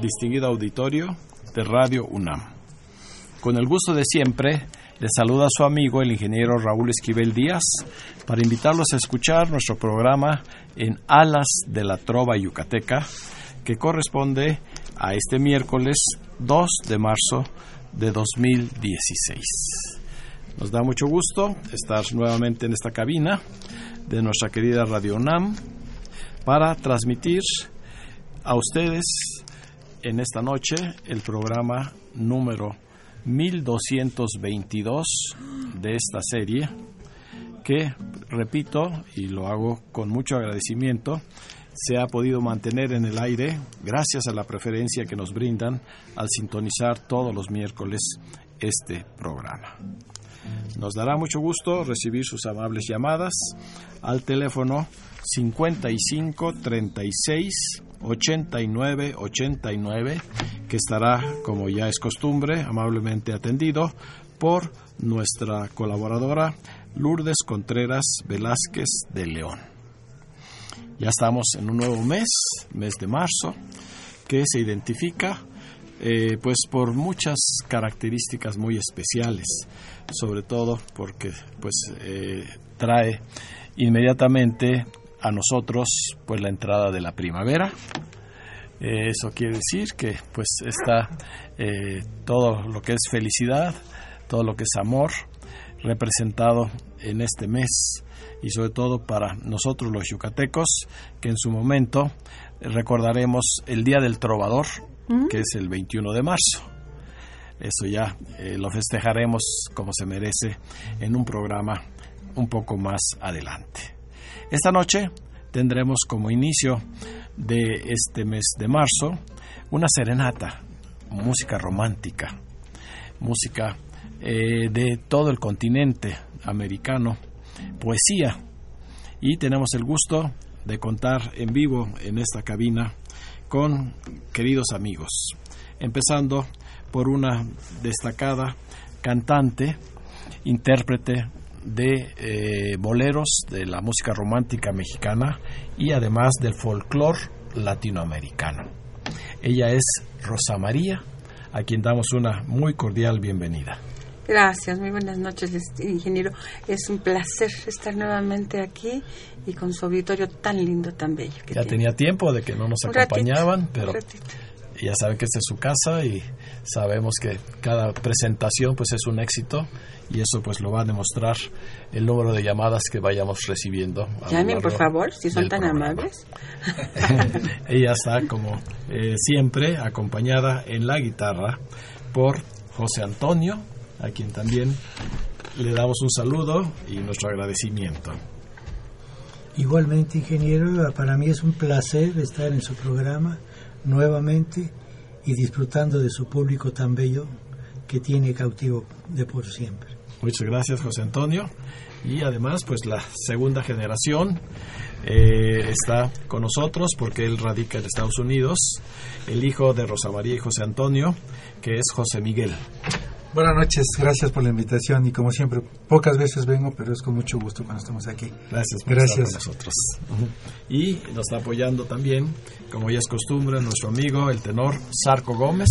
Distinguido auditorio de Radio UNAM. Con el gusto de siempre, le saluda su amigo el ingeniero Raúl Esquivel Díaz para invitarlos a escuchar nuestro programa en Alas de la Trova Yucateca, que corresponde a este miércoles 2 de marzo de 2016. Nos da mucho gusto estar nuevamente en esta cabina de nuestra querida Radio UNAM para transmitir a ustedes en esta noche el programa número 1222 de esta serie que, repito, y lo hago con mucho agradecimiento, se ha podido mantener en el aire gracias a la preferencia que nos brindan al sintonizar todos los miércoles este programa. Nos dará mucho gusto recibir sus amables llamadas al teléfono 55 36 89 89 que estará, como ya es costumbre, amablemente atendido por nuestra colaboradora Lourdes Contreras Velázquez de León. Ya estamos en un nuevo mes, mes de marzo, que se identifica eh, pues por muchas características muy especiales, sobre todo porque pues eh, trae inmediatamente a nosotros pues la entrada de la primavera. Eh, eso quiere decir que pues está eh, todo lo que es felicidad, todo lo que es amor representado en este mes y sobre todo para nosotros los yucatecos que en su momento recordaremos el Día del Trovador, que es el 21 de marzo. Eso ya eh, lo festejaremos como se merece en un programa un poco más adelante. Esta noche tendremos como inicio de este mes de marzo una serenata, música romántica, música eh, de todo el continente americano, poesía. Y tenemos el gusto de contar en vivo en esta cabina con queridos amigos, empezando por una destacada cantante, intérprete de eh, boleros de la música romántica mexicana y además del folclore latinoamericano. Ella es Rosa María, a quien damos una muy cordial bienvenida. Gracias, muy buenas noches, este, ingeniero. Es un placer estar nuevamente aquí y con su auditorio tan lindo, tan bello. Que Ya tiene. tenía tiempo de que no nos ratito, acompañaban, pero. Ya saben que esta es su casa y sabemos que cada presentación pues es un éxito y eso pues lo va a demostrar el número de llamadas que vayamos recibiendo. Llamen, por favor, si son tan programa. amables. Ella está como eh, siempre acompañada en la guitarra por José Antonio, a quien también le damos un saludo y nuestro agradecimiento. Igualmente, ingeniero, para mí es un placer estar en su programa nuevamente y disfrutando de su público tan bello que tiene cautivo de por siempre. Muchas gracias, José Antonio. Y además, pues la segunda generación eh, está con nosotros porque él radica en Estados Unidos, el hijo de Rosa María y José Antonio, que es José Miguel. Buenas noches, gracias por la invitación y como siempre, pocas veces vengo, pero es con mucho gusto cuando estamos aquí. Gracias por Gracias. estar con nosotros. Y nos está apoyando también, como ya es costumbre, nuestro amigo, el tenor Sarco Gómez.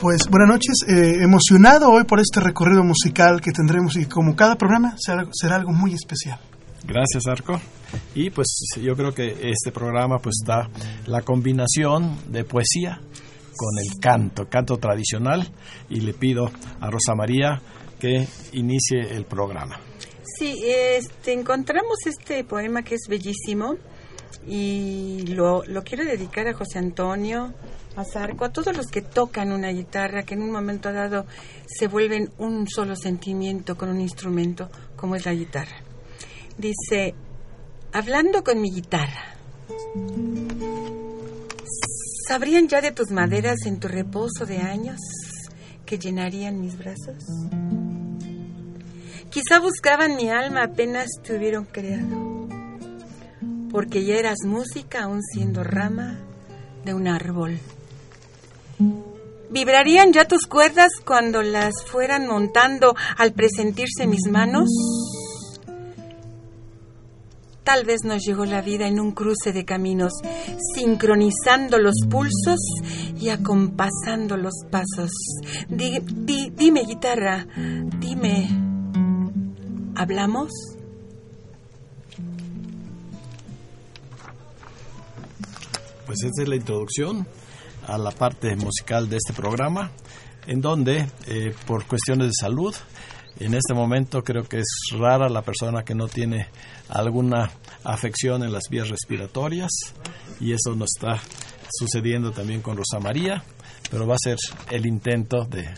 Pues buenas noches, eh, emocionado hoy por este recorrido musical que tendremos y como cada programa será, será algo muy especial. Gracias, Arco. Y pues yo creo que este programa pues da la combinación de poesía, con el canto, canto tradicional, y le pido a Rosa María que inicie el programa. Sí, este, encontramos este poema que es bellísimo y lo, lo quiero dedicar a José Antonio, a Zarco, a todos los que tocan una guitarra, que en un momento dado se vuelven un solo sentimiento con un instrumento como es la guitarra. Dice, hablando con mi guitarra, ¿sabrían ya de tus maderas en tu reposo de años que llenarían mis brazos? Quizá buscaban mi alma apenas te hubieron creado, porque ya eras música aún siendo rama de un árbol. ¿Vibrarían ya tus cuerdas cuando las fueran montando al presentirse mis manos? Tal vez nos llegó la vida en un cruce de caminos, sincronizando los pulsos y acompasando los pasos. Di- di- dime, guitarra, dime, ¿hablamos? Pues esta es la introducción a la parte musical de este programa, en donde, eh, por cuestiones de salud, en este momento creo que es rara la persona que no tiene alguna afección en las vías respiratorias, y eso nos está sucediendo también con Rosa María, pero va a ser el intento de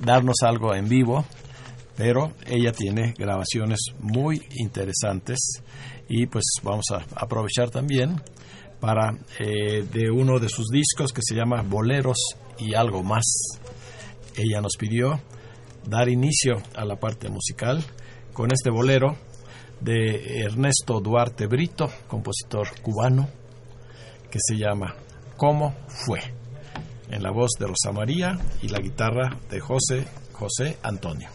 darnos algo en vivo, pero ella tiene grabaciones muy interesantes y pues vamos a aprovechar también para eh, de uno de sus discos que se llama Boleros y algo más. Ella nos pidió dar inicio a la parte musical con este bolero de Ernesto Duarte Brito, compositor cubano, que se llama ¿Cómo fue? En la voz de Rosa María y la guitarra de José José Antonio.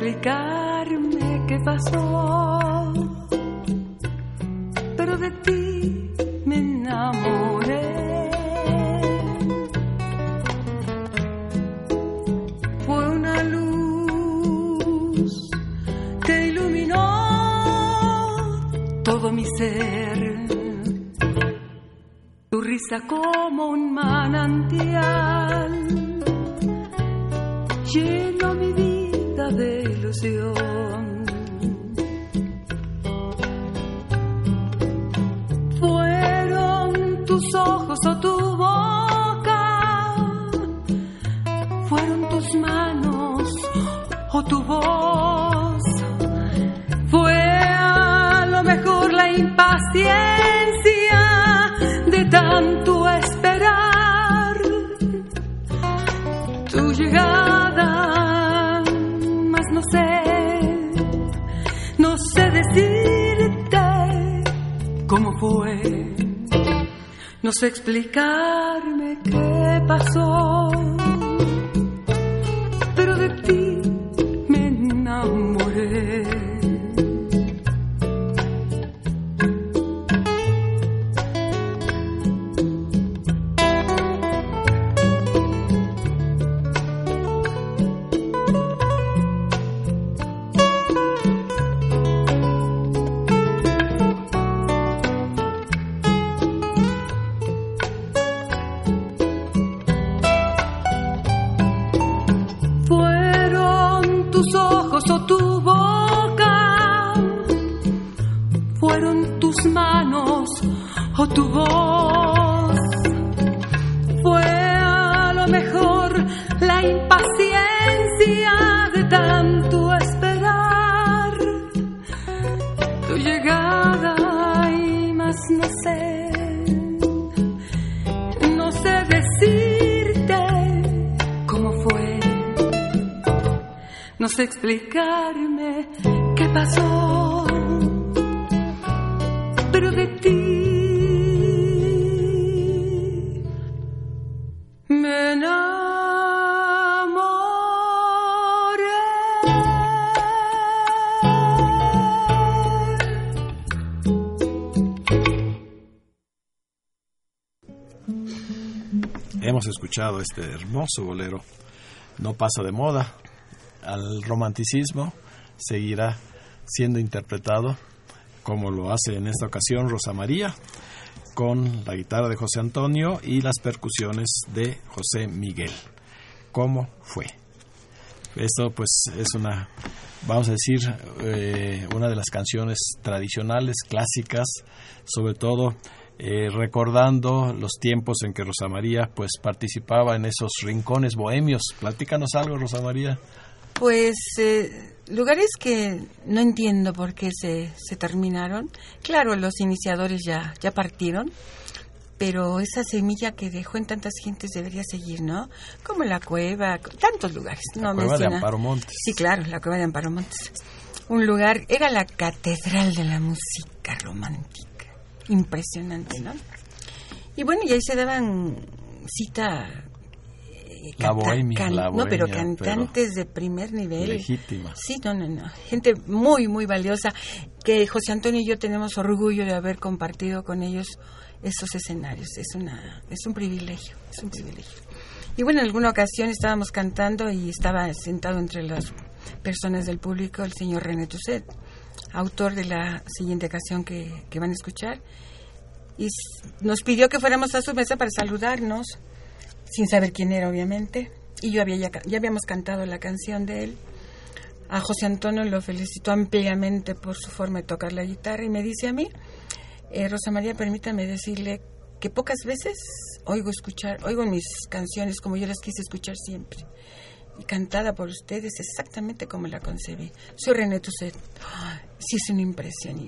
Explicarme qué pasó. No explicarme qué pasó, pero de ti me Hemos escuchado este hermoso bolero, no pasa de moda, al romanticismo seguirá siendo interpretado como lo hace en esta ocasión Rosa María con la guitarra de José Antonio y las percusiones de José Miguel. ¿Cómo fue? Esto pues es una, vamos a decir, eh, una de las canciones tradicionales, clásicas, sobre todo eh, recordando los tiempos en que Rosa María pues participaba en esos rincones bohemios. Platícanos algo, Rosa María. Pues eh, lugares que no entiendo por qué se, se terminaron. Claro, los iniciadores ya, ya partieron, pero esa semilla que dejó en tantas gentes debería seguir, ¿no? Como la cueva, tantos lugares. La no cueva de. Amparo Montes. Sí, claro, la cueva de Amparo Montes. Un lugar, era la catedral de la música romántica. Impresionante, ¿no? Y bueno, y ahí se daban cita. Eh, La canta- bohemia, can- la No, pero cantantes de primer nivel. Legítima. Sí, no, no, no. Gente muy, muy valiosa. Que José Antonio y yo tenemos orgullo de haber compartido con ellos esos escenarios. Es, una, es un privilegio, es un privilegio. Y bueno, en alguna ocasión estábamos cantando y estaba sentado entre las personas del público el señor René Tusset, autor de la siguiente canción que, que van a escuchar. Y nos pidió que fuéramos a su mesa para saludarnos, sin saber quién era, obviamente. Y yo había ya, ya habíamos cantado la canción de él. A José Antonio lo felicitó ampliamente por su forma de tocar la guitarra y me dice a mí, eh, Rosa María, permítame decirle que pocas veces oigo escuchar, oigo mis canciones como yo las quise escuchar siempre. Y cantada por ustedes exactamente como la concebí. Soy René Tusset. ¡Ay! Sí, es una impresión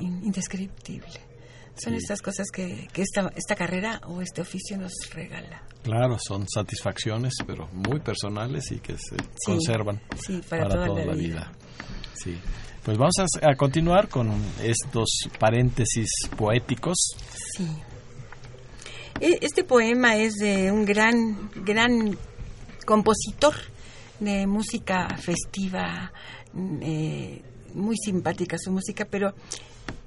indescriptible. Son Sí. estas cosas que, que esta, esta carrera o este oficio nos regala. Claro, son satisfacciones, pero muy personales y que se Sí, conservan sí, para toda la vida. Sí. Pues vamos a, a continuar con estos paréntesis poéticos. Sí. E- Este poema es de un gran, gran compositor de música festiva, mm, eh, muy simpática su música, pero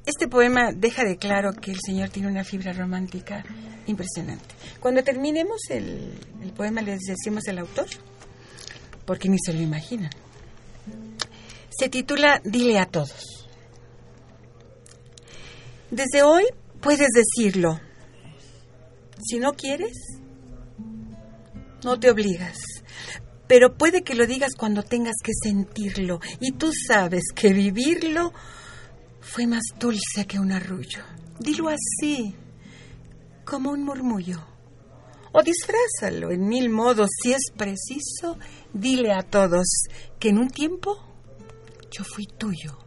este poema deja de claro que el Señor tiene una fibra romántica impresionante. Cuando terminemos el, poema les decimos el autor, porque ni se lo imaginan. Se titula Dile a todos. Desde hoy puedes decirlo. Si no quieres, no te obligas. Pero puede que lo digas cuando tengas que sentirlo. Y tú sabes que vivirlo fue más dulce que un arrullo. Dilo así, como un murmullo. O disfrázalo en mil modos. Si es preciso, dile a todos que en un tiempo yo fui tuyo.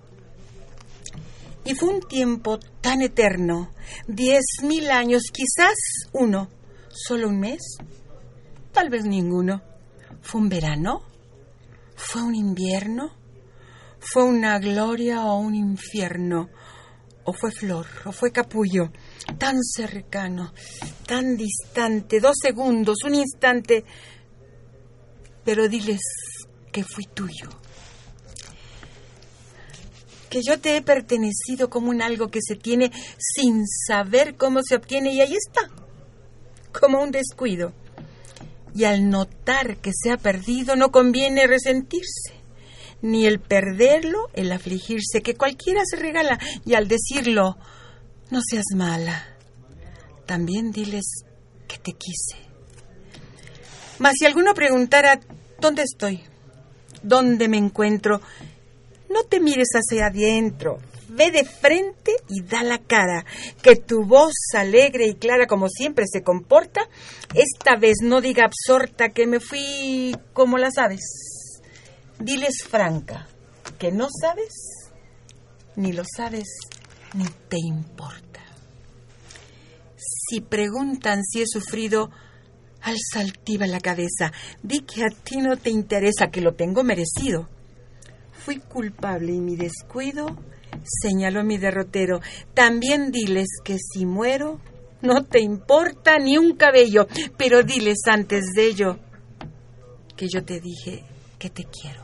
Y fue un tiempo tan eterno, diez mil años, quizás uno, solo un mes, tal vez ninguno. ¿Fue un verano? ¿Fue un invierno? ¿Fue una gloria o un infierno? ¿O fue flor? ¿O fue capullo? Tan cercano, tan distante, dos segundos, un instante. Pero diles que fui tuyo que yo te he pertenecido como un algo que se tiene sin saber cómo se obtiene y ahí está, como un descuido. Y al notar que se ha perdido no conviene resentirse, ni el perderlo, el afligirse, que cualquiera se regala y al decirlo, no seas mala, también diles que te quise. Mas si alguno preguntara, ¿dónde estoy? ¿Dónde me encuentro? No te mires hacia adentro, ve de frente y da la cara, que tu voz alegre y clara como siempre se comporta, esta vez no diga absorta que me fui como las aves. Diles franca, que no sabes, ni lo sabes, ni te importa. Si preguntan si he sufrido, alza altiva la cabeza, di que a ti no te interesa, que lo tengo merecido. Fui culpable y mi descuido señaló mi derrotero. También diles que si muero no te importa ni un cabello, pero diles antes de ello que yo te dije que te quiero.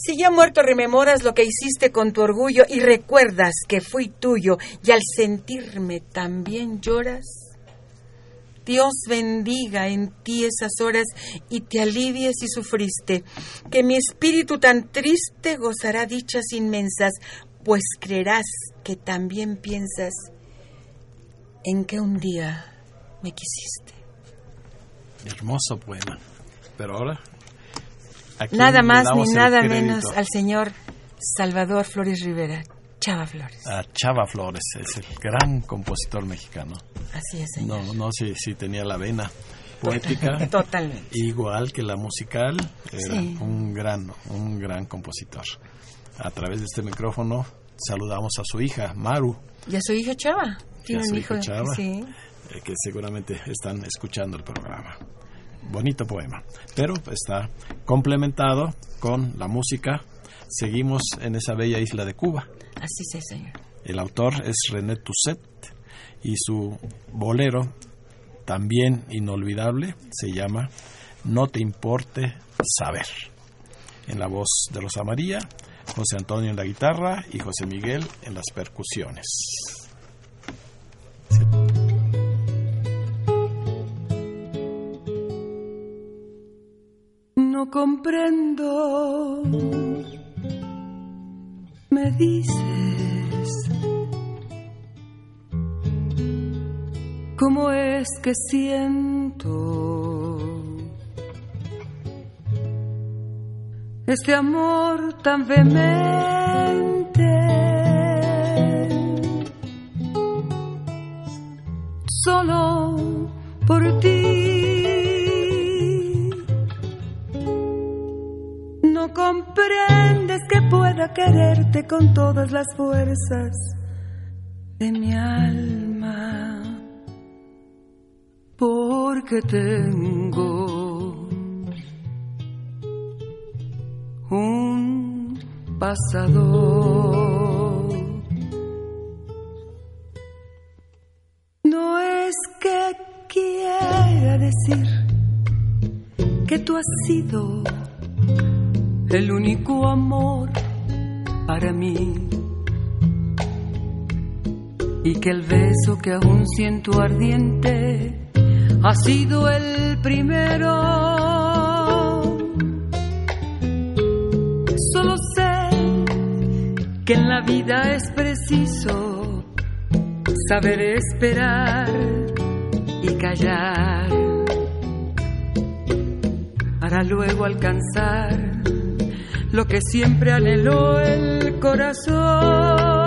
Si ya muerto rememoras lo que hiciste con tu orgullo y recuerdas que fui tuyo y al sentirme también lloras, Dios bendiga en ti esas horas y te alivie si sufriste. Que mi espíritu tan triste gozará dichas inmensas, pues creerás que también piensas en que un día me quisiste. Hermoso poema. Pero ahora. ¿A quién Nada más ni nada menos al señor Salvador Flores Rivera, Chava Flores. A Chava Flores, es el gran compositor mexicano. Así es, señor. No, no sé si tenía la vena poética. Totalmente. Igual que la musical, era Sí. un gran, un gran compositor. A través de este micrófono saludamos a su hija, Maru, ¿Y a su hijo Chava? Tiene un hijo hijo. Chava, Sí. eh, que seguramente están escuchando el programa. Bonito poema, pero está complementado con la música. Seguimos en esa bella isla de Cuba. Así es, señor. El autor es René Toussaint y su bolero, también inolvidable, se llama No te importe saber. En la voz de Rosa María, José Antonio en la guitarra y José Miguel en las percusiones. No comprendo, me dices, cómo es que siento este amor tan vehemente. Quererte con todas las fuerzas de mi alma, porque tengo un pasado. No es que quiera decir que tú has sido que aún siento ardiente ha sido el primero. Solo sé que en la vida es preciso saber esperar y callar para luego alcanzar lo que siempre anheló el corazón.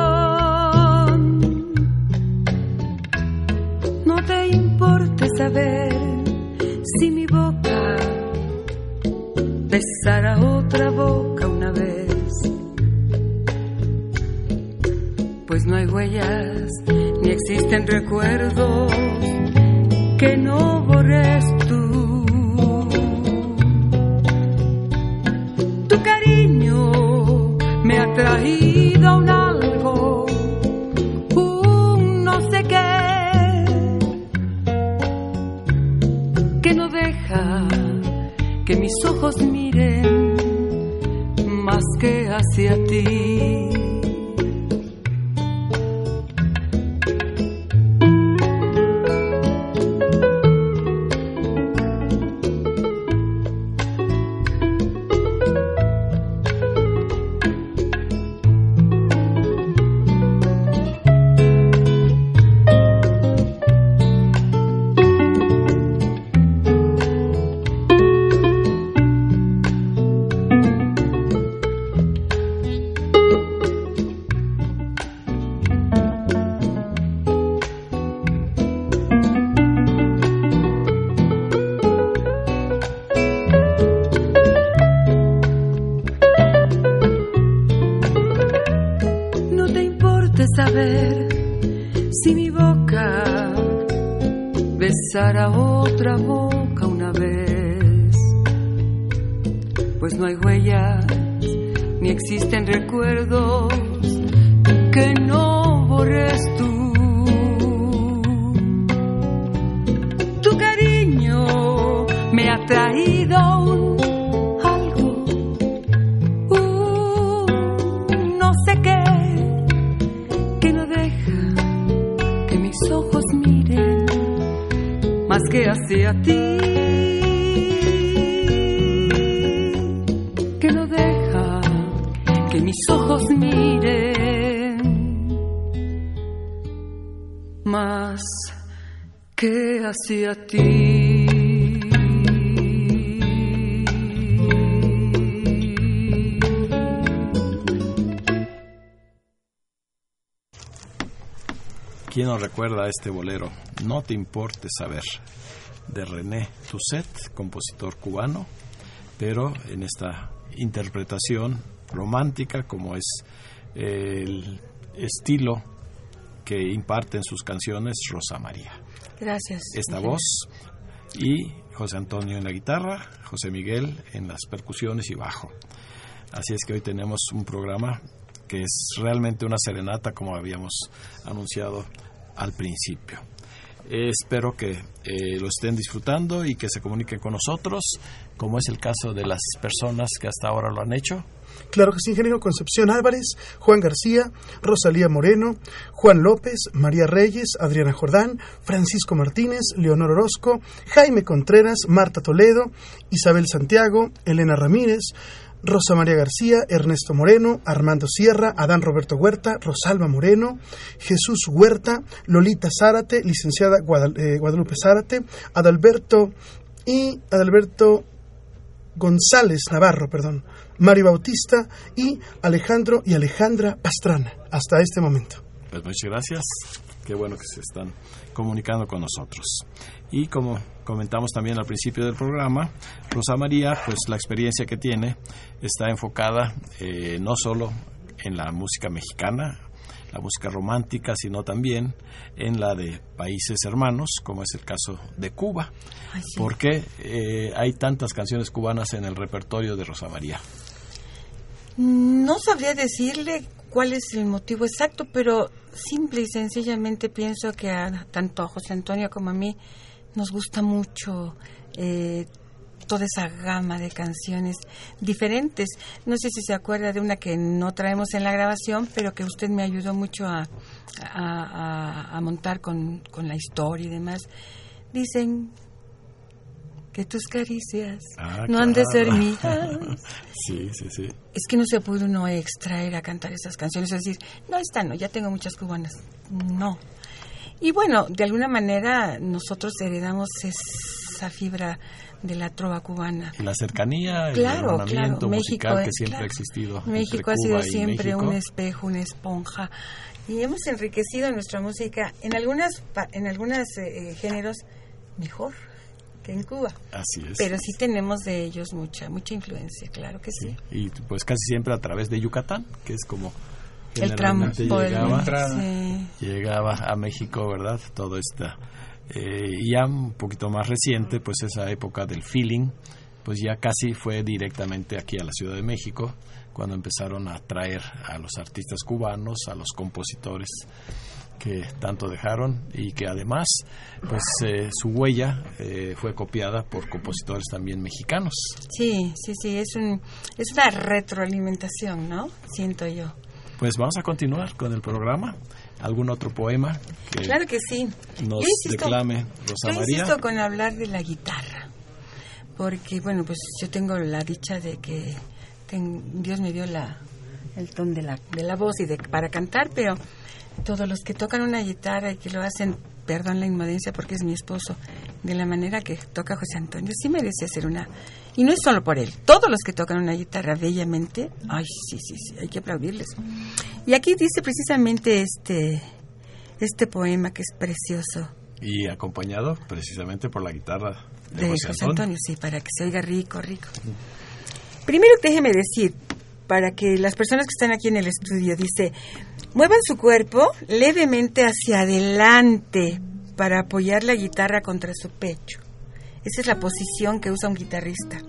Importe saber si mi boca besara otra boca una vez, pues no hay huellas ni existen recuerdos ojos miren más que hacia ti. ¿Quién nos recuerda este bolero? No te importe saber, de René Tusset, compositor cubano, pero en esta interpretación romántica como es el estilo que imparte en sus canciones Rosa María. Gracias. Esta voz y José Antonio en la guitarra, José Miguel en las percusiones y bajo. Así es que hoy tenemos un programa que es realmente una serenata como habíamos anunciado al principio. Espero que eh, lo estén disfrutando y que se comuniquen con nosotros, como es el caso de las personas que hasta ahora lo han hecho. Claro que sí, ingeniero Concepción Álvarez, Juan García, Rosalía Moreno, Juan López, María Reyes, Adriana Jordán, Francisco Martínez, Leonor Orozco, Jaime Contreras, Marta Toledo, Isabel Santiago, Elena Ramírez, Rosa María García, Ernesto Moreno, Armando Sierra, Adán Roberto Huerta, Rosalba Moreno, Jesús Huerta, Lolita Zárate, licenciada eh, Guadalupe Zárate, Adalberto y Adalberto González Navarro, perdón, Mario Bautista y Alejandro y Alejandra Pastrana, hasta este momento. Pues muchas gracias. Qué bueno que se están comunicando con nosotros. Y como comentamos también al principio del programa, Rosa María, pues la experiencia que tiene está enfocada eh, no solo en la música mexicana, la música romántica, sino también en la de países hermanos, como es el caso de Cuba. Ay, sí. ¿Por qué eh, hay tantas canciones cubanas en el repertorio de Rosa María? No sabría decirle cuál es el motivo exacto, pero simple y sencillamente pienso que a, tanto a José Antonio como a mí nos gusta mucho eh, toda esa gama de canciones diferentes. No sé si se acuerda de una que no traemos en la grabación, pero que usted me ayudó mucho a, a- a- a montar con, con la historia y demás. Dicen que tus caricias Ah, no han de ser mías. Sí, sí, sí. Es que no se puede uno extraer a cantar esas canciones, es decir, no, esta no, ya tengo muchas cubanas. No. Y bueno, de alguna manera nosotros heredamos esa fibra de la trova cubana. La cercanía, Claro, claro, musical México, que siempre claro. ha existido. México ha sido siempre un espejo, una esponja. Y hemos enriquecido nuestra música en algunas en algunos géneros mejor que en Cuba. Así es. Pero sí tenemos de ellos mucha mucha influencia, claro que sí. Y pues casi siempre a través de Yucatán, que es como El transporte. llegaba, sí. llegaba a México, ¿verdad? Todo esta. eh, y ya un poquito más reciente, pues esa época del feeling, pues ya casi fue directamente aquí a la Ciudad de México, cuando empezaron a traer a los artistas cubanos, a los compositores que tanto dejaron y que además pues eh, su huella eh, fue copiada por compositores también mexicanos. Sí, sí, sí, es, un, es una retroalimentación, ¿no? Siento yo. Pues vamos a continuar con el programa. ¿Algún otro poema que Claro que sí. nos Yo insisto- declame Rosa Yo María? insisto con hablar de la guitarra, porque, bueno, pues yo tengo la dicha de que ten- Dios me dio la, el ton de la, de la voz y de, para cantar, pero todos los que tocan una guitarra y que lo hacen, perdón la inmodencia porque es mi esposo, de la manera que toca José Antonio, sí merece hacer una... Y no es solo por él, todos los que tocan una guitarra bellamente, ay, sí, sí, sí, hay que aplaudirles. Y aquí dice precisamente este, este poema que es precioso Y acompañado precisamente por la guitarra de, de José José Antonio. Antonio, sí, para que se oiga rico, rico. Primero déjeme decir, para que las personas que están aquí en el estudio, dice, muevan su cuerpo levemente hacia adelante para apoyar la guitarra contra su pecho. Esa es la posición que usa un guitarrista.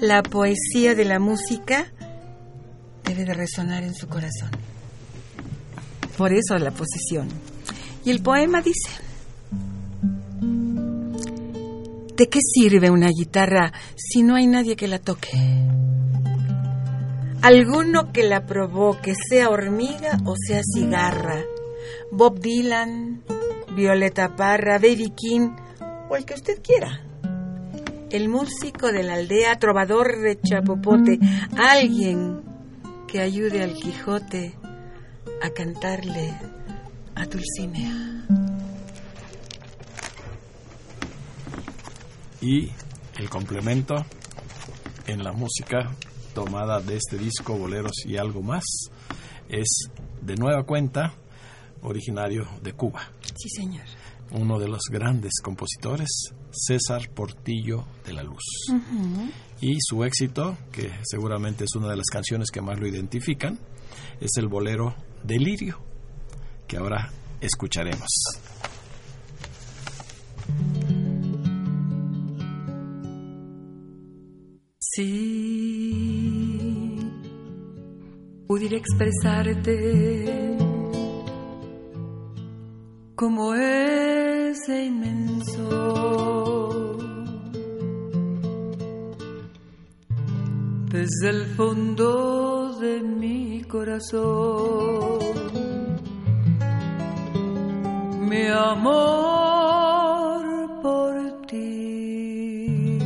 La poesía de la música debe de resonar en su corazón. Por eso la posición. Y el poema dice, ¿De qué sirve una guitarra si no hay nadie que la toque? Alguno que la provoque, sea hormiga o sea cigarra. Bob Dylan, Violeta Parra, Baby King o el que usted quiera. El músico de la aldea, trovador de Chapopote, alguien que ayude al Quijote a cantarle a Dulcinea. Y el complemento en la música tomada de este disco Boleros y algo más es de nueva cuenta originario de Cuba. Sí, señor. Uno de los grandes compositores, César Portillo de la Luz. Y su éxito, que seguramente es una de las canciones que más lo identifican, es el bolero Delirio, que ahora escucharemos. Si pudiera expresarte como ese inmenso. Desde el fondo de mi corazón mi amor por ti.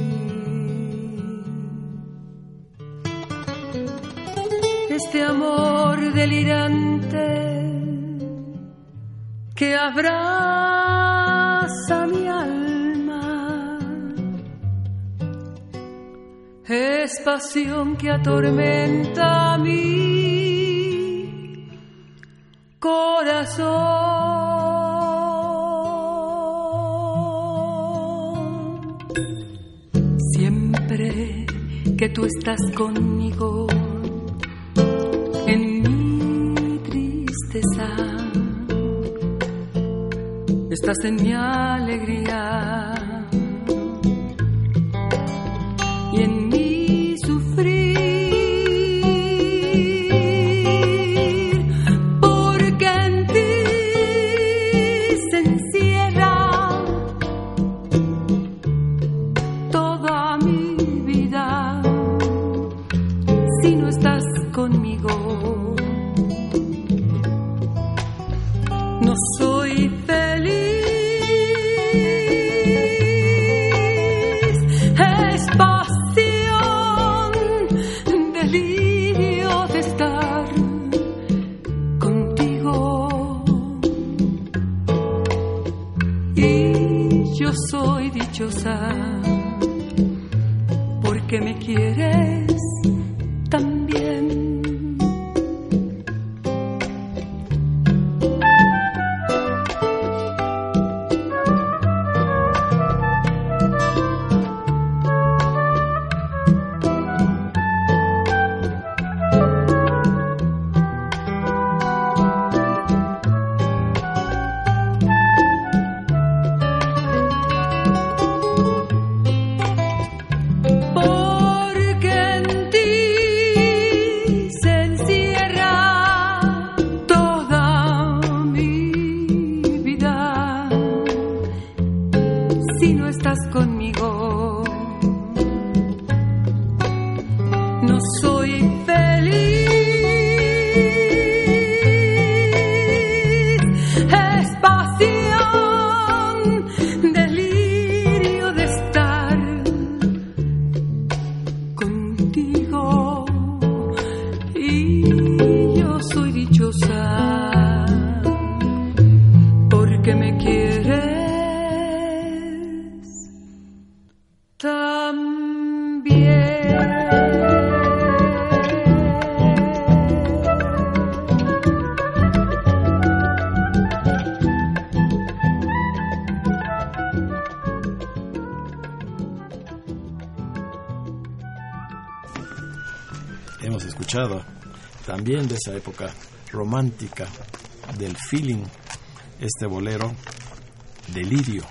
Este amor delirante que abraza mi alma. Es pasión que atormenta mi corazón. Siempre que tú estás conmigo estás en mi alegría esa época romántica del feeling este bolero Delirio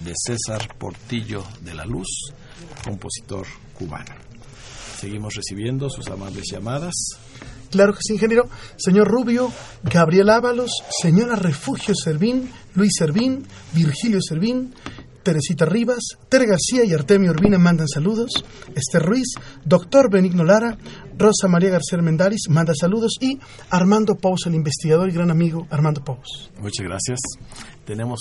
de César Portillo de la Luz, compositor cubano. Seguimos recibiendo sus amables llamadas. Claro que sí, ingeniero. Señor Rubio, Gabriel Ábalos, señora Refugio Servín, Luis Servín, Virgilio Servín, Teresita Rivas, Tere García y Artemio Urbina mandan saludos. Esther Ruiz, doctor Benigno Lara, Rosa María García Mendaris manda saludos y Armando Pous, el investigador y gran amigo Armando Pous. Muchas gracias. Tenemos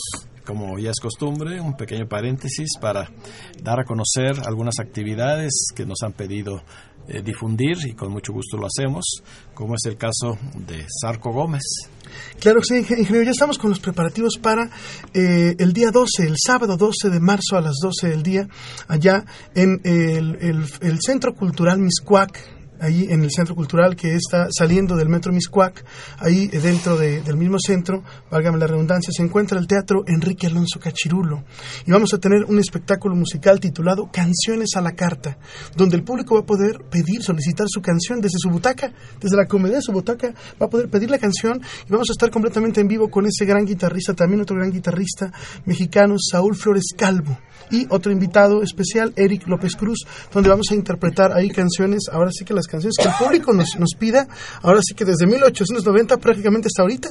como ya es costumbre, un pequeño paréntesis para dar a conocer algunas actividades que nos han pedido eh, difundir y con mucho gusto lo hacemos, como es el caso de Sarco Gómez. Claro que sí, ingen- ingeniero. Ya estamos con los preparativos para eh, el día 12, el sábado 12 de marzo a las 12 del día, allá en el, el- el Centro Cultural Miscuac. Ahí en el centro cultural que está saliendo del metro Miscuac, ahí dentro de- del mismo centro, válgame la redundancia, se encuentra el teatro Enrique Alonso Cachirulo. Y vamos a tener un espectáculo musical titulado Canciones a la Carta, donde el público va a poder pedir, solicitar su canción desde su butaca, desde la comedia de su butaca, va a poder pedir la canción y vamos a estar completamente en vivo con ese gran guitarrista, también otro gran guitarrista mexicano, Saúl Flores Calvo. Y otro invitado especial, Eric López Cruz, donde vamos a interpretar ahí canciones, ahora sí que las canciones que el público nos, nos pida, ahora sí que desde 1890 prácticamente hasta ahorita,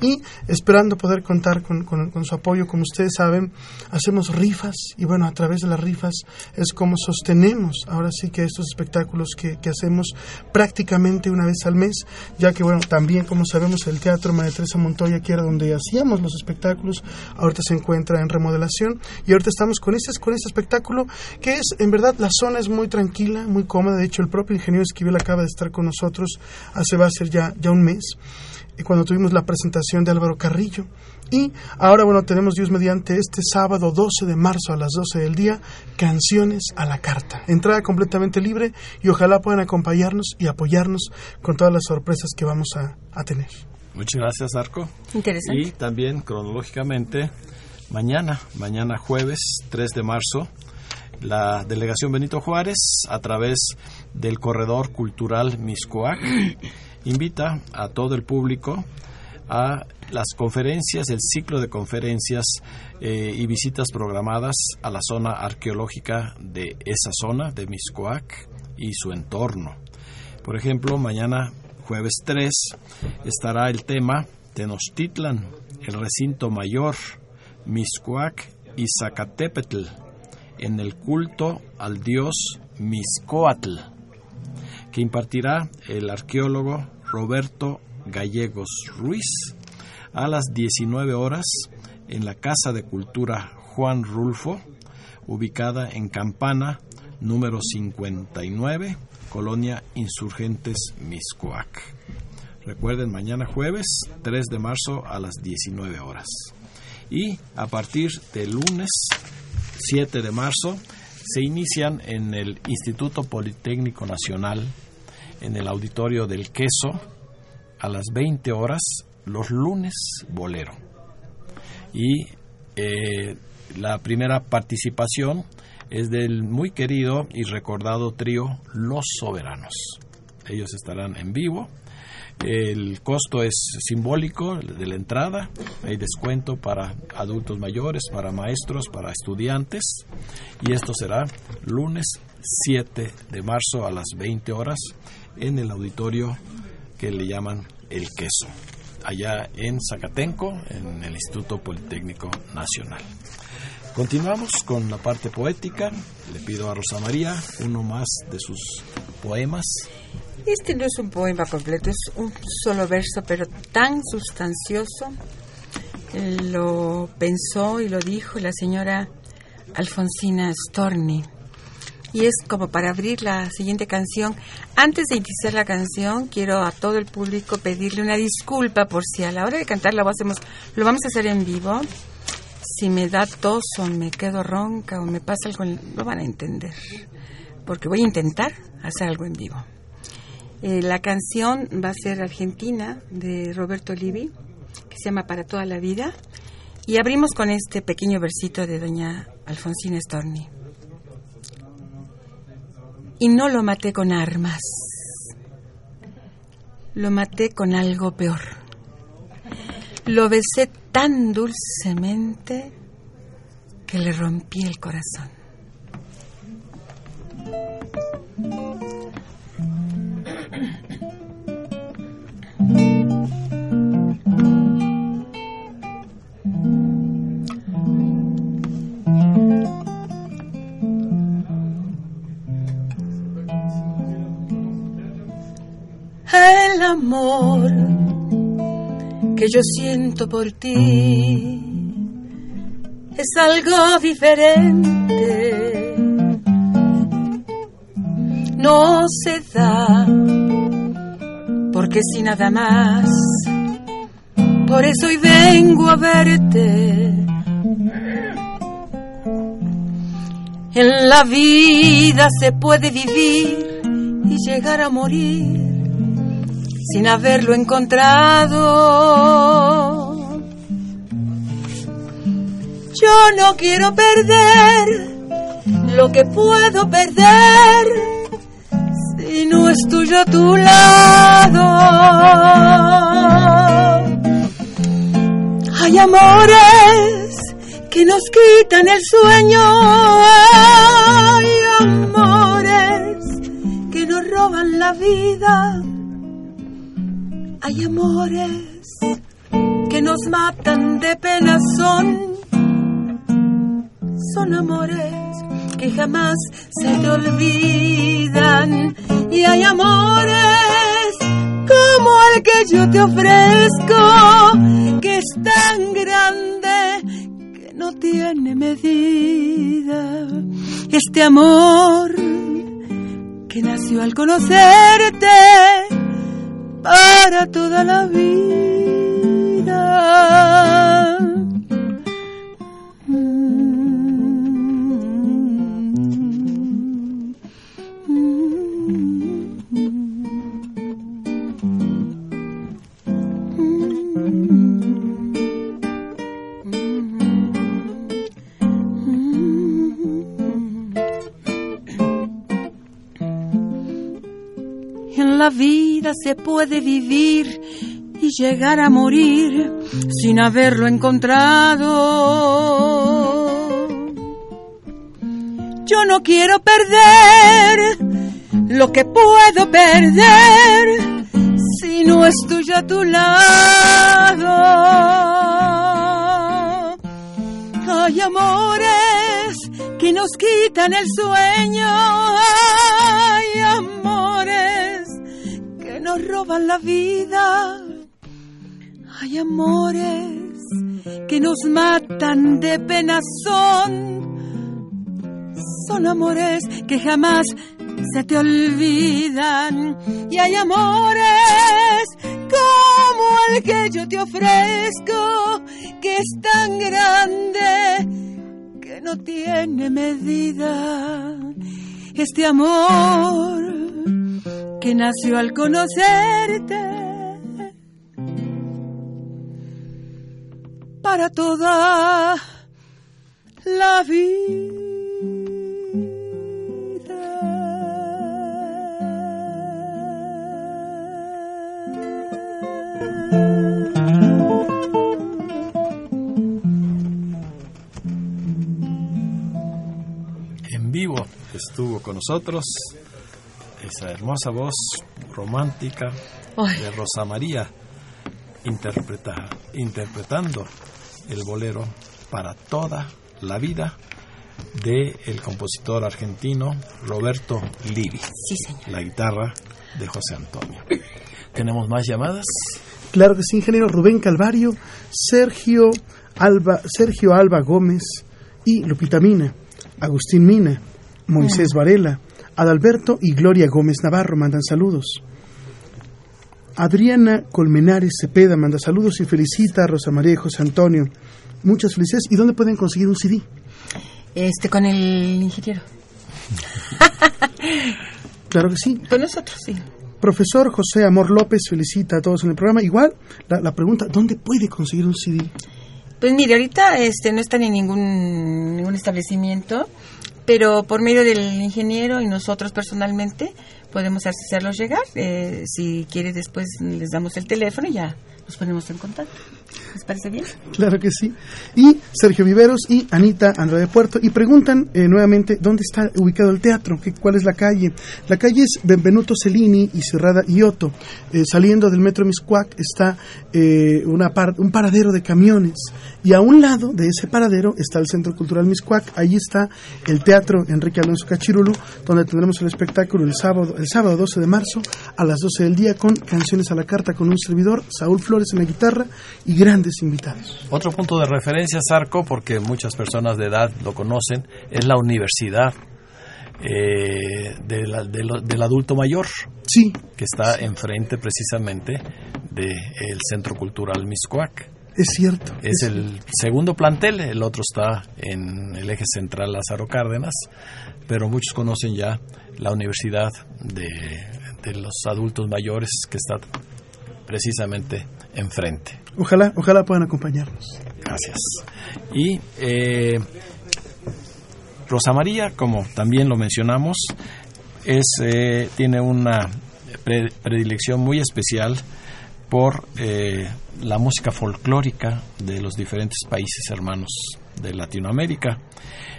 y esperando poder contar con, con- su apoyo. Como ustedes saben, hacemos rifas y bueno, a través de las rifas es como sostenemos ahora sí que estos espectáculos que, que hacemos prácticamente una vez al mes, ya que bueno, también como sabemos el Teatro María Teresa Montoya, que era donde hacíamos los espectáculos, ahorita se encuentra en remodelación y ahorita estamos con este, con este espectáculo que es, en verdad, la zona es muy tranquila, muy cómoda, de hecho el propio ingeniero Esquivel acaba de estar con nosotros hace va a ser ya, ya un mes y cuando tuvimos la presentación de Álvaro Carrillo. Y ahora, bueno, tenemos Dios mediante este sábado 12 de marzo a las 12 del día, Canciones a la Carta. Entrada completamente libre y ojalá puedan acompañarnos y apoyarnos con todas las sorpresas que vamos a, a tener. Muchas gracias, Arco. Interesante. Y también cronológicamente, mañana, mañana jueves 3 de marzo, la delegación Benito Juárez, a través del Corredor Cultural Miscoac, invita a todo el público a las conferencias, el ciclo de conferencias eh, y visitas programadas a la zona arqueológica de esa zona, de Miscoac y su entorno. Por ejemplo, mañana jueves 3 estará el tema Tenochtitlan, el recinto mayor, Miscoac y Zacatepetl, en el culto al dios Miscoatl, que impartirá el arqueólogo Roberto Gallegos Ruiz a las 19 horas en la Casa de Cultura Juan Rulfo, ubicada en Campana, número 59, Colonia Insurgentes Miscoac. Recuerden, mañana jueves 3 de marzo a las 19 horas. Y a partir del lunes 7 de marzo se inician en el Instituto Politécnico Nacional, en el Auditorio del Queso, a las 20 horas, los lunes bolero. Y eh, la primera participación es del muy querido y recordado trío Los Soberanos. Ellos estarán en vivo. El costo es simbólico de la entrada. Hay descuento para adultos mayores, para maestros, para estudiantes. Y esto será lunes 7 de marzo a las 20 horas en el auditorio que le llaman El Queso, allá en Zacatenco, en el Instituto Politécnico Nacional. Continuamos con la parte poética. Le pido a Rosa María uno más de sus poemas. Este no es un poema completo, es un solo verso, pero tan sustancioso. Lo pensó y lo dijo la señora Alfonsina Storni. Y es como para abrir la siguiente canción. Antes de iniciar la canción, quiero a todo el público pedirle una disculpa por si a la hora de cantar lo hacemos, lo vamos a hacer en vivo. Si me da tos o me quedo ronca o me pasa algo, lo van a entender. Porque voy a intentar hacer algo en vivo. Eh, la canción va a ser Argentina de Roberto Livi, que se llama Para toda la vida. Y abrimos con este pequeño versito de doña Alfonsina Storni. Y no lo maté con armas, lo maté con algo peor. Lo besé tan dulcemente que le rompí el corazón. El amor que yo siento por ti es algo diferente. No se da, porque si nada más, por eso hoy vengo a verte. En la vida se puede vivir y llegar a morir sin haberlo encontrado. Yo no quiero perder lo que puedo perder si no es tuyo a tu lado. Hay amores que nos quitan el sueño, hay amores que nos roban la vida, hay amores que nos matan de pena, son son amores que jamás se te olvidan. Y hay amores como el que yo te ofrezco, que es tan grande que no tiene medida. Este amor que nació al conocerte para toda la vida. La vida se puede vivir y llegar a morir sin haberlo encontrado. Yo no quiero perder lo que puedo perder si no es tuyo a tu lado. Hay amores que nos quitan el sueño, nos roban la vida, hay amores que nos matan de pena, son, son amores que jamás se te olvidan. Y hay amores como el que yo te ofrezco que es tan grande que no tiene medida. Este amor que nació al conocerte. Para toda la vida. En vivo estuvo con nosotros esa hermosa voz romántica Ay. de Rosa María interpreta, interpretando el bolero para toda la vida de el compositor argentino Roberto Livi, Sí, señor. la guitarra de José Antonio. ¿Tenemos más llamadas? Claro que sí, ingeniero Rubén Calvario, Sergio Alba, Sergio Alba Gómez y Lupita Mina, Agustín Mina, Moisés Varela, Adalberto y Gloria Gómez Navarro mandan saludos. Adriana Colmenares Cepeda manda saludos y felicita a Rosa María y José Antonio. Muchas felicidades. ¿Y dónde pueden conseguir un CD? Este, con el ingeniero. Claro que sí. Con nosotros, sí. Profesor José Amor López felicita a todos en el programa. Igual, la, la pregunta, ¿dónde puede conseguir un CD? Pues mire, ahorita este, no están en ningún, ningún establecimiento, pero por medio del ingeniero y nosotros personalmente podemos hacerlos llegar. Eh, si quiere, después les damos el teléfono y ya nos ponemos en contacto. ¿Les parece bien? Claro que sí. Y Sergio Viveros y Anita Andrade Puerto. Y preguntan eh, nuevamente dónde está ubicado el teatro, ¿Qué, cuál es la calle. La calle es Benvenuto Cellini y Cerrada Ioto. Eh, saliendo del metro Miscuac está eh, una un paradero de camiones. Y a un lado de ese paradero está el Centro Cultural Miscuac. Ahí está el teatro Enrique Alonso Cachirulu, donde tendremos el espectáculo el sábado, el sábado 12 de marzo a las 12 del día con canciones a la carta con un servidor, Saúl Flores en la guitarra y grandes invitados. Otro punto de referencia, Sarco, porque muchas personas de edad lo conocen, es la universidad eh, de la- de lo- del adulto mayor. Sí. Que está enfrente precisamente del Centro Cultural Miscuac. Es cierto. Es el segundo plantel, el otro está en el eje central Lázaro Cárdenas, pero muchos conocen ya la Universidad de, de los Adultos Mayores que está precisamente enfrente. Ojalá, ojalá puedan acompañarnos. Gracias. Y eh, Rosa María, como también lo mencionamos, es, eh, tiene una pre- predilección muy especial por eh, la música folclórica de los diferentes países hermanos de Latinoamérica.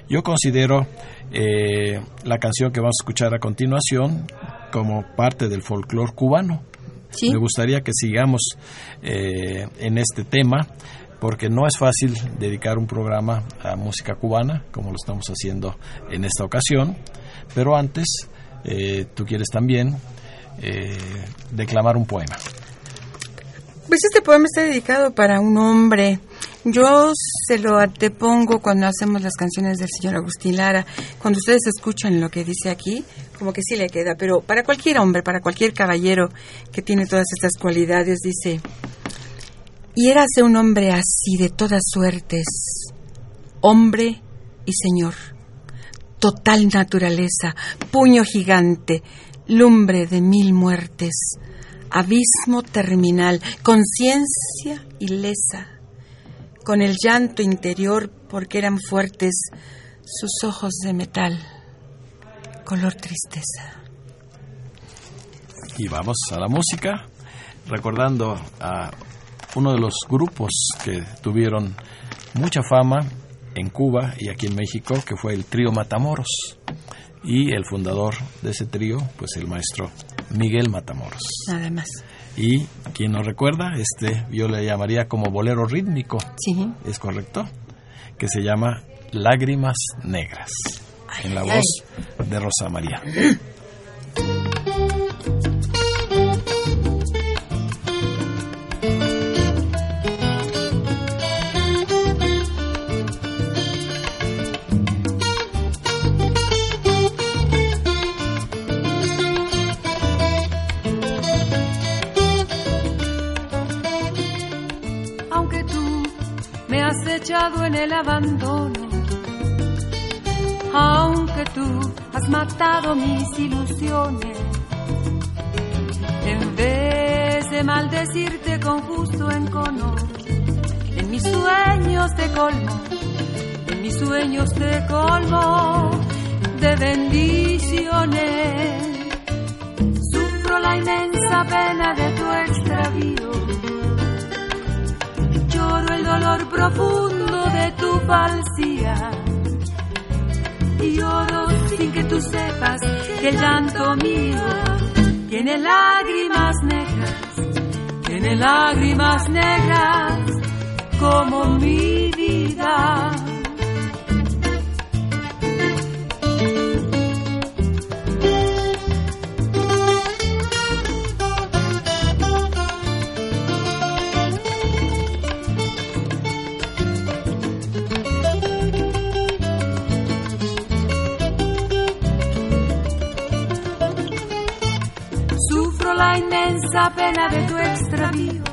Yo considero eh, la canción que vamos a escuchar a continuación como parte del folclore cubano. Me gustaría que sigamos eh, en este tema porque no es fácil dedicar un programa a música cubana como lo estamos haciendo en esta ocasión, pero antes eh, tú quieres también eh, declamar un poema. Pues este poema está dedicado para un hombre. Yo se lo antepongo cuando hacemos las canciones del señor Agustín Lara. Cuando ustedes escuchan lo que dice aquí, como que sí le queda. Pero para cualquier hombre, para cualquier caballero que tiene todas estas cualidades, dice, y érase un hombre así de todas suertes, hombre y señor, total naturaleza, puño gigante, lumbre de mil muertes, abismo terminal, conciencia ilesa, con el llanto interior porque eran fuertes sus ojos de metal, color tristeza. Y vamos a la música, recordando a uno de los grupos que tuvieron mucha fama en Cuba y aquí en México, que fue el trío Matamoros. Y el fundador de ese trío, pues el maestro Miguel Matamoros. Nada más. Y quien nos recuerda, este yo le llamaría como bolero rítmico. Sí. ¿Es correcto? Que se llama Lágrimas Negras. En la voz de Rosa María. aunque tú me has echado en el abandono, aunque tú has matado mis ilusiones, en vez de maldecirte con justo encono, en mis sueños te colmo, en mis sueños te colmo de bendiciones. Sufro la inmensa pena de tu extravío lloro el dolor profundo de tu falsía. Y lloro sin que tú sepas que el llanto mío tiene lágrimas negras, tiene lágrimas negras como mi vida. Pena de tu extravío.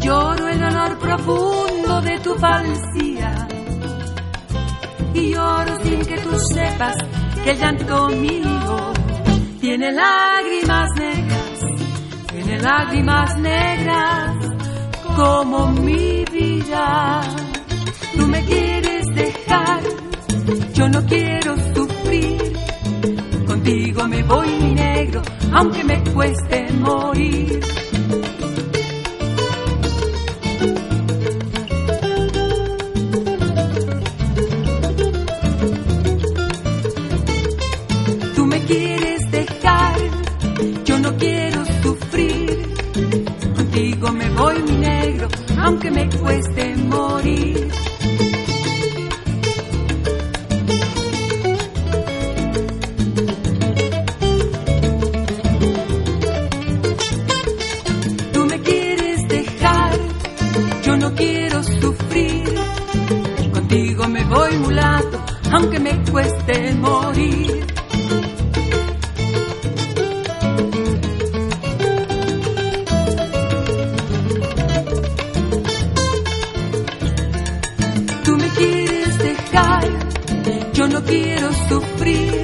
Lloro el dolor profundo de tu falsía. Y lloro sin que tú sepas que el llanto mío tiene lágrimas negras, tiene lágrimas negras como mi vida. Tú me quieres dejar, yo no quiero sufrir. Contigo me voy mi negro, aunque me cueste morir. Quiero sufrir.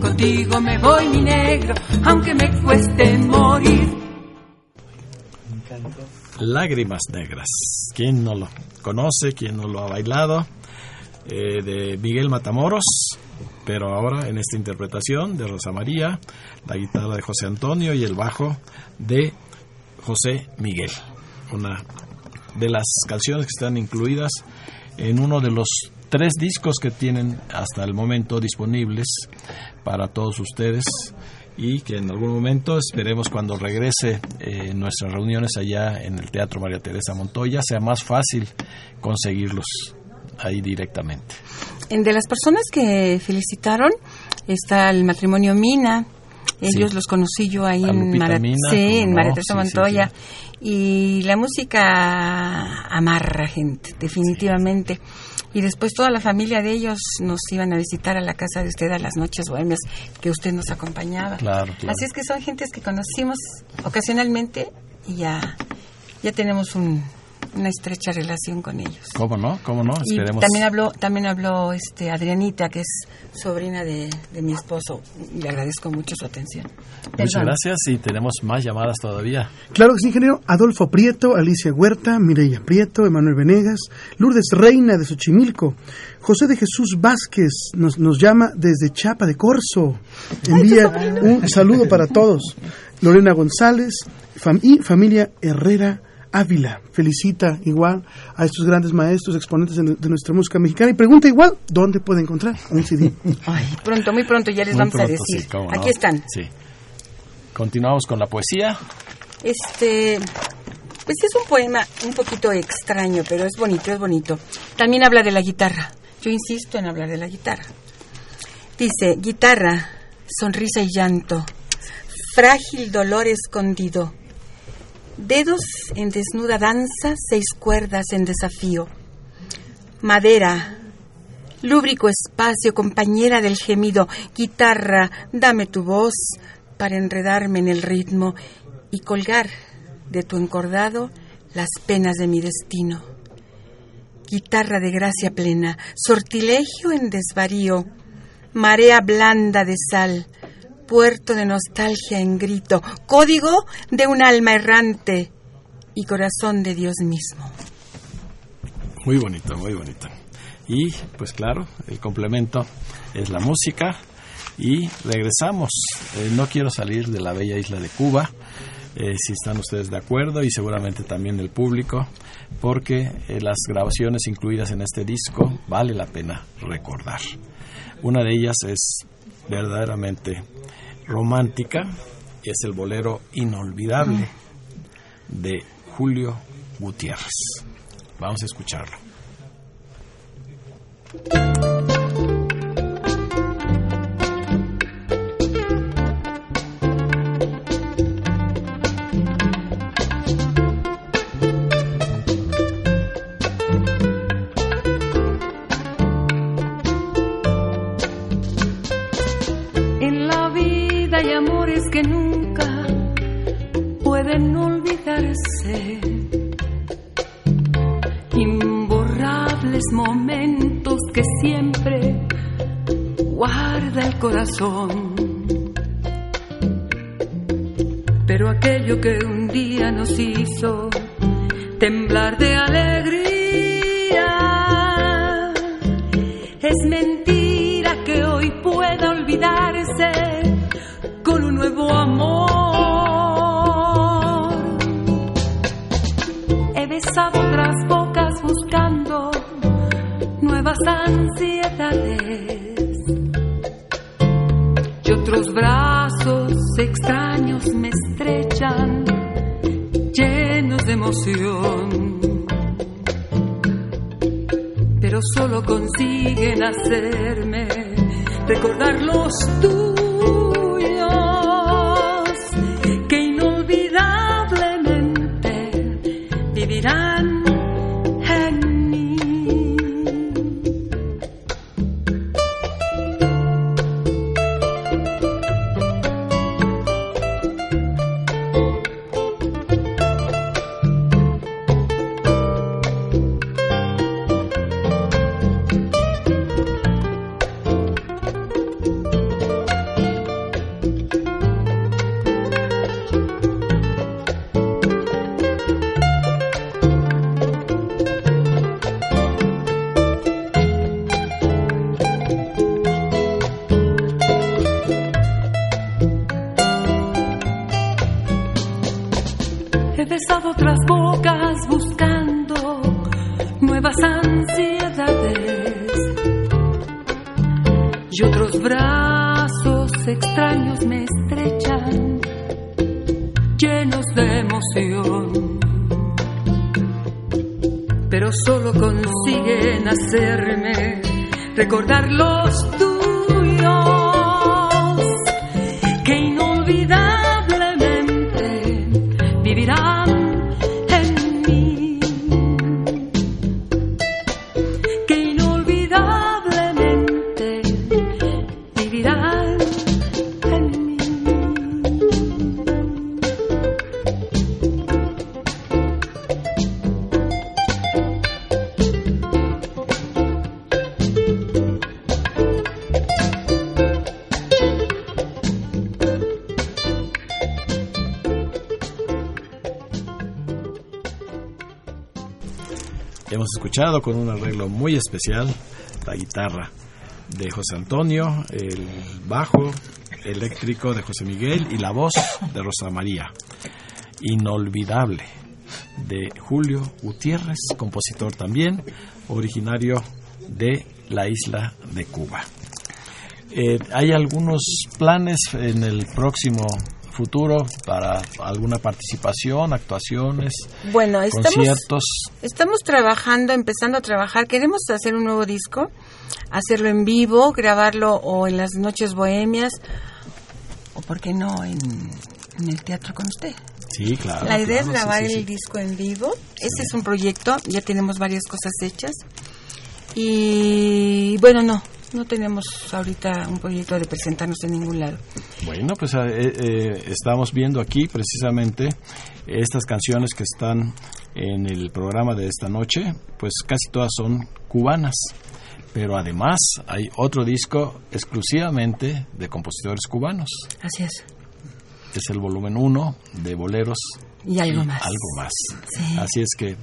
Contigo me voy mi negro, aunque me cueste morir. Lágrimas Negras. ¿Quién no lo conoce? ¿Quién no lo ha bailado? Eh, de Miguel Matamoros, pero ahora en esta interpretación de Rosa María, la guitarra de José Antonio y el bajo de José Miguel. Una de las canciones que están incluidas en uno de los tres discos que tienen hasta el momento disponibles para todos ustedes y que en algún momento esperemos cuando regrese eh, nuestras reuniones allá en el Teatro María Teresa Montoya sea más fácil conseguirlos ahí directamente. De las personas que felicitaron está el matrimonio Mina. Ellos Sí. los conocí yo ahí en, Lupita Mara- Mina, sí, cómo en no, María Teresa sí, Montoya. Y la música amarra gente, definitivamente. Y después toda la familia de ellos nos iban a visitar a la casa de usted a las noches bohemias que usted nos acompañaba. Claro, claro. Así es que son gentes que conocimos ocasionalmente y ya, ya tenemos un- una estrecha relación con ellos. ¿Cómo no? ¿Cómo no? Y también habló, también habló este Adrianita, que es sobrina de, de mi esposo. Y le agradezco mucho su atención. Muchas gracias y tenemos más llamadas todavía. Claro que sí, ingeniero. Adolfo Prieto, Alicia Huerta, Mireya Prieto, Emanuel Venegas, Lourdes Reina de Xochimilco, José de Jesús Vázquez nos, nos llama desde Chapa de Corzo. Envía un saludo para todos. Lorena González fam- y familia Herrera Ávila. Felicita igual a estos grandes maestros, exponentes de, de nuestra música mexicana y pregunta igual dónde puede encontrar un CD. Ay, pronto, muy pronto ya les Muy vamos a decir. sí, cómo no. Aquí están. Sí. Continuamos con la poesía. Este, pues es un poema un poquito extraño, pero es bonito, es bonito. También habla de la guitarra. Yo insisto en hablar de la guitarra. Dice, guitarra, sonrisa y llanto, frágil dolor escondido, dedos en desnuda danza, seis cuerdas en desafío, madera, lúbrico espacio, compañera del gemido, guitarra, dame tu voz para enredarme en el ritmo y colgar de tu encordado las penas de mi destino. Guitarra de gracia plena, sortilegio en desvarío, marea blanda de sal, puerto de nostalgia en grito, código de un alma errante y corazón de Dios mismo. Muy bonito, muy bonito. Y pues claro, el complemento es la música y regresamos. Eh, no quiero salir de la bella isla de Cuba, eh, si están ustedes de acuerdo y seguramente también el público, porque eh, las grabaciones incluidas en este disco vale la pena recordar. Una de ellas es verdaderamente romántica es el bolero inolvidable de Julio Gutiérrez. Vamos a escucharlo. Corazón. Pero aquello que un día nos hizo temblar de alegría es mentira que hoy pueda olvidarse con un nuevo amor. He besado otras bocas buscando nuevas ansiedades. Extraños me estrechan, llenos de emoción. Pero solo consiguen hacerme recordar los tuyos con un arreglo muy especial la guitarra de José Antonio, el bajo eléctrico de José Miguel y la voz de Rosa María. Inolvidable de Julio Gutiérrez, compositor también, originario de la isla de Cuba. Eh, ¿Hay algunos planes en el próximo futuro para alguna participación, actuaciones, Bueno, estamos, conciertos? estamos trabajando, empezando a trabajar. Queremos hacer un nuevo disco, hacerlo en vivo, grabarlo o en las noches bohemias, o por qué no en, en el teatro con usted. Sí, claro. La idea es claro, grabar sí, sí. el disco en vivo. Este es un proyecto, ya tenemos varias cosas hechas. Y bueno, no, no tenemos ahorita un proyecto de presentarnos en ningún lado. Bueno, pues eh, eh, estamos viendo aquí precisamente estas canciones que están en el programa de esta noche, pues casi todas son cubanas. Pero además hay otro disco exclusivamente de compositores cubanos. Así es. Es el volumen 1 de boleros Y algo más. algo más. Sí. Así es que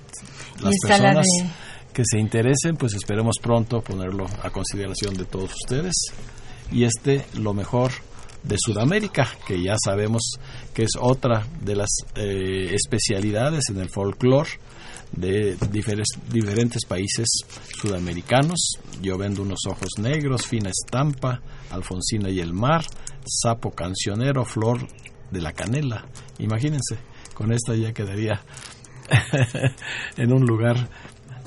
las está la personas de- que se interesen, pues esperemos pronto ponerlo a consideración de todos ustedes. Y este, lo mejor de Sudamérica, que ya sabemos que es otra de las eh, especialidades en el folclore de diferentes países sudamericanos. Yo vendo unos ojos negros, fina estampa, Alfonsina y el mar, sapo cancionero, flor de la canela. Imagínense, con esta ya quedaría en un lugar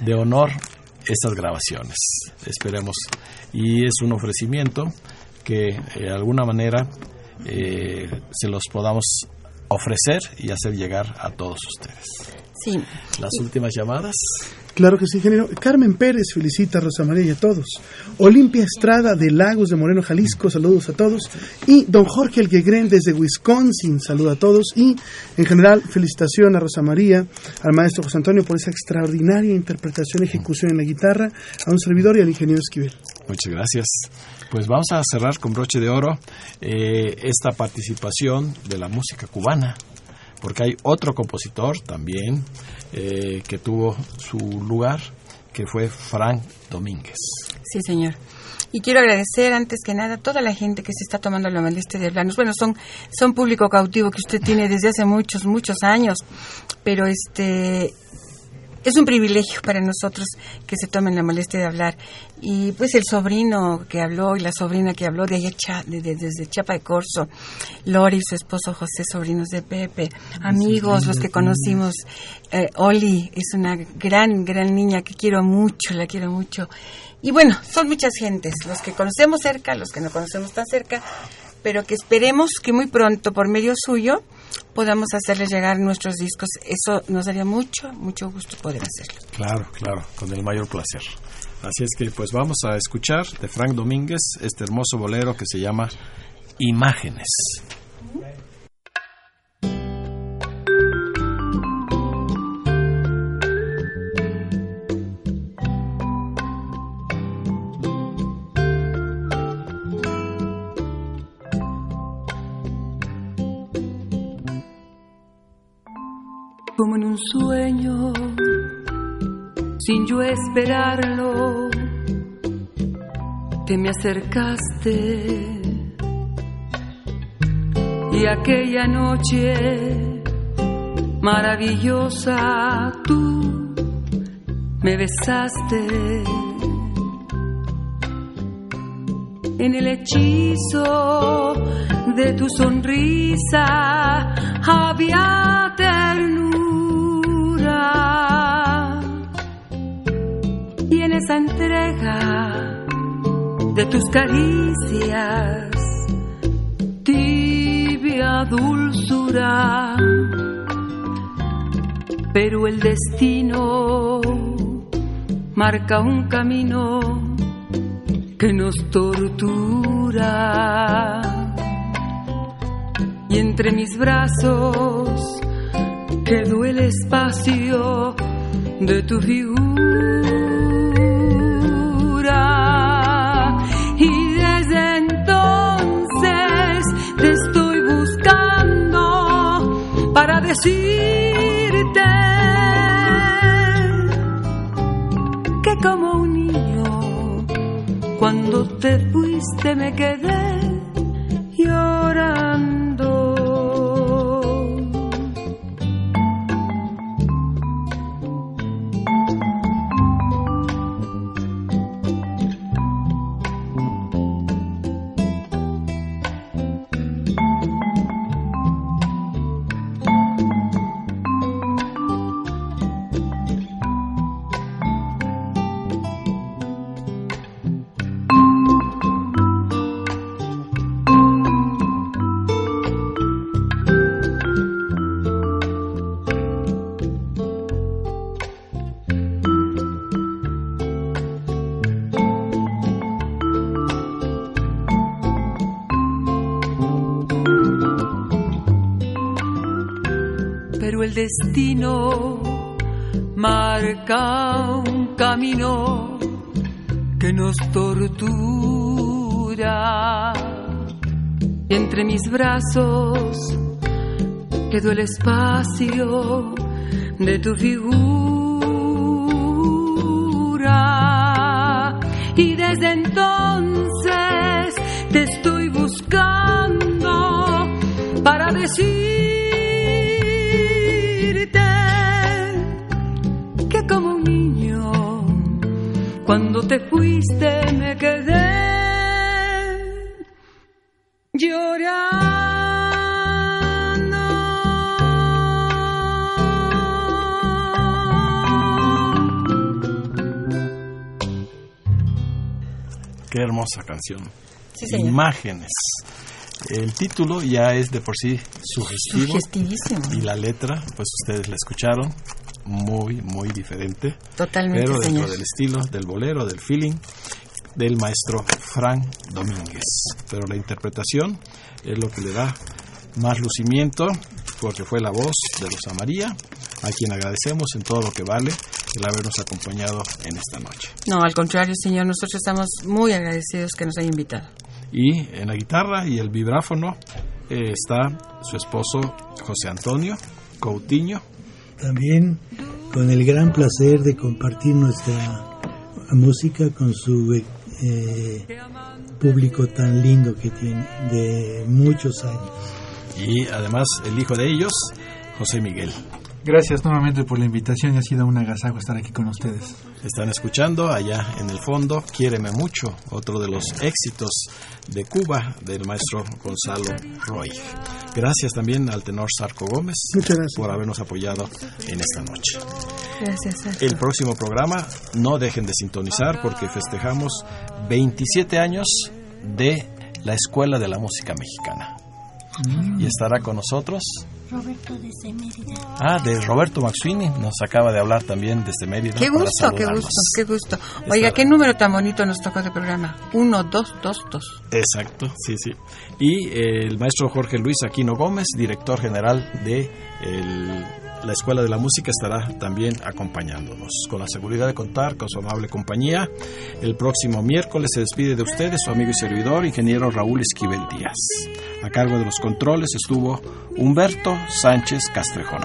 de honor estas grabaciones. Esperemos. Y es un ofrecimiento que eh, de alguna manera eh, se los podamos ofrecer y hacer llegar a todos ustedes. Sí. Las últimas llamadas. Claro que sí, ingeniero. Carmen Pérez felicita a Rosa María y a todos. Olimpia Estrada de Lagos de Moreno, Jalisco, saludos a todos. Y don Jorge Elguegren desde Wisconsin, saluda a todos. Y en general, felicitación a Rosa María, al maestro José Antonio por esa extraordinaria interpretación y ejecución en la guitarra, a un servidor y al ingeniero Esquivel. Muchas gracias. Pues vamos a cerrar con broche de oro eh, esta participación de la música cubana, porque hay otro compositor también eh, que tuvo su lugar, que fue Frank Domínguez. Sí, señor. Y quiero agradecer antes que nada a toda la gente que se está tomando la molestia de hablarnos. Bueno, son, son público cautivo que usted tiene desde hace muchos, muchos años, pero este es un privilegio para nosotros que se tomen la molestia de hablar. Y pues el sobrino que habló y la sobrina que habló de allá de- de- desde Chiapa de Corzo, Lori y su esposo José, sobrinos de Pepe, amigos, los que conocimos. Eh, Oli es una gran, gran niña que quiero mucho, la quiero mucho. Y bueno, son muchas gentes, los que conocemos cerca, los que no conocemos tan cerca, pero que esperemos que muy pronto, por medio suyo, podamos hacerles llegar nuestros discos. Eso nos daría mucho, mucho gusto poder hacerlo. Claro, claro, con el mayor placer. Así es que pues vamos a escuchar de Frank Domínguez este hermoso bolero que se llama Imágenes. Esperarlo, te me acercaste. Y aquella noche maravillosa, tú me besaste. En el hechizo de tu sonrisa había entrega de tus caricias tibia dulzura pero el destino marca un camino que nos tortura. Y entre mis brazos quedó el espacio de tu figura. Decirte que como un niño, cuando te fuiste me quedé destino marca un camino que nos tortura. Y entre mis brazos quedó el espacio de tu figura. Y desde entonces te fuiste me quedé Qué hermosa canción. Sí. Imágenes. El título ya es de por sí sugestivo. Sugestivísimo. Y la letra, pues ustedes la escucharon, muy, muy diferente. Totalmente, Pero dentro señor. del estilo, del bolero, del feeling, del maestro Frank Domínguez. Pero la interpretación es lo que le da más lucimiento, porque fue la voz de Rosa María, a quien agradecemos en todo lo que vale el habernos acompañado en esta noche. No, al contrario, señor, nosotros estamos muy agradecidos que nos haya invitado. Y en la guitarra y el vibráfono eh, está su esposo José Antonio Coutinho. También con el gran placer de compartir nuestra música con su eh, público tan lindo que tiene, de muchos años. Y además el hijo de ellos, José Miguel. Gracias nuevamente por la invitación y ha sido un agasajo estar aquí con ustedes. Están escuchando allá en el fondo Quiéreme mucho, otro de los éxitos de Cuba del maestro Gonzalo Roy. Gracias también al tenor Sarco Gómez por habernos apoyado en esta noche. Gracias. El próximo programa no dejen de sintonizar porque festejamos 27 años de la Escuela de la Música Mexicana. Y estará con nosotros Roberto desde Mérida. Ah, de Roberto Maxuini, nos acaba de hablar también desde Mérida. Qué gusto, qué gusto, qué gusto. Oiga, qué número tan bonito nos tocó de programa. Uno, dos, dos, dos. Exacto, sí, sí. Y eh, el maestro Jorge Luis Aquino Gómez, director general de el- la Escuela de la Música, estará también acompañándonos. Con la seguridad de contar con su amable compañía, el próximo miércoles se despide de ustedes su amigo y servidor, ingeniero Raúl Esquivel Díaz. A cargo de los controles estuvo Humberto Sánchez Castrejón.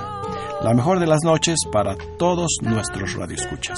La mejor de las noches para todos nuestros radioescuchas.